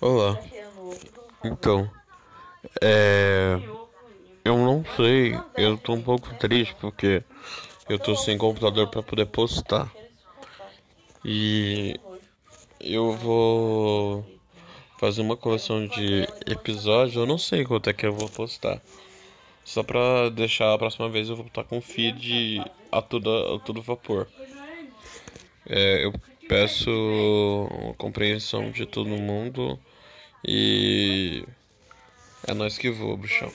Olá. Então, é. Eu não sei, eu tô um pouco triste porque eu tô sem computador para poder postar. E eu vou fazer uma coleção de episódios, eu não sei quanto é que eu vou postar. Só pra deixar a próxima vez eu vou estar com feed a todo, a todo vapor. É, eu peço a compreensão de todo mundo e é nós que voa, bruxão.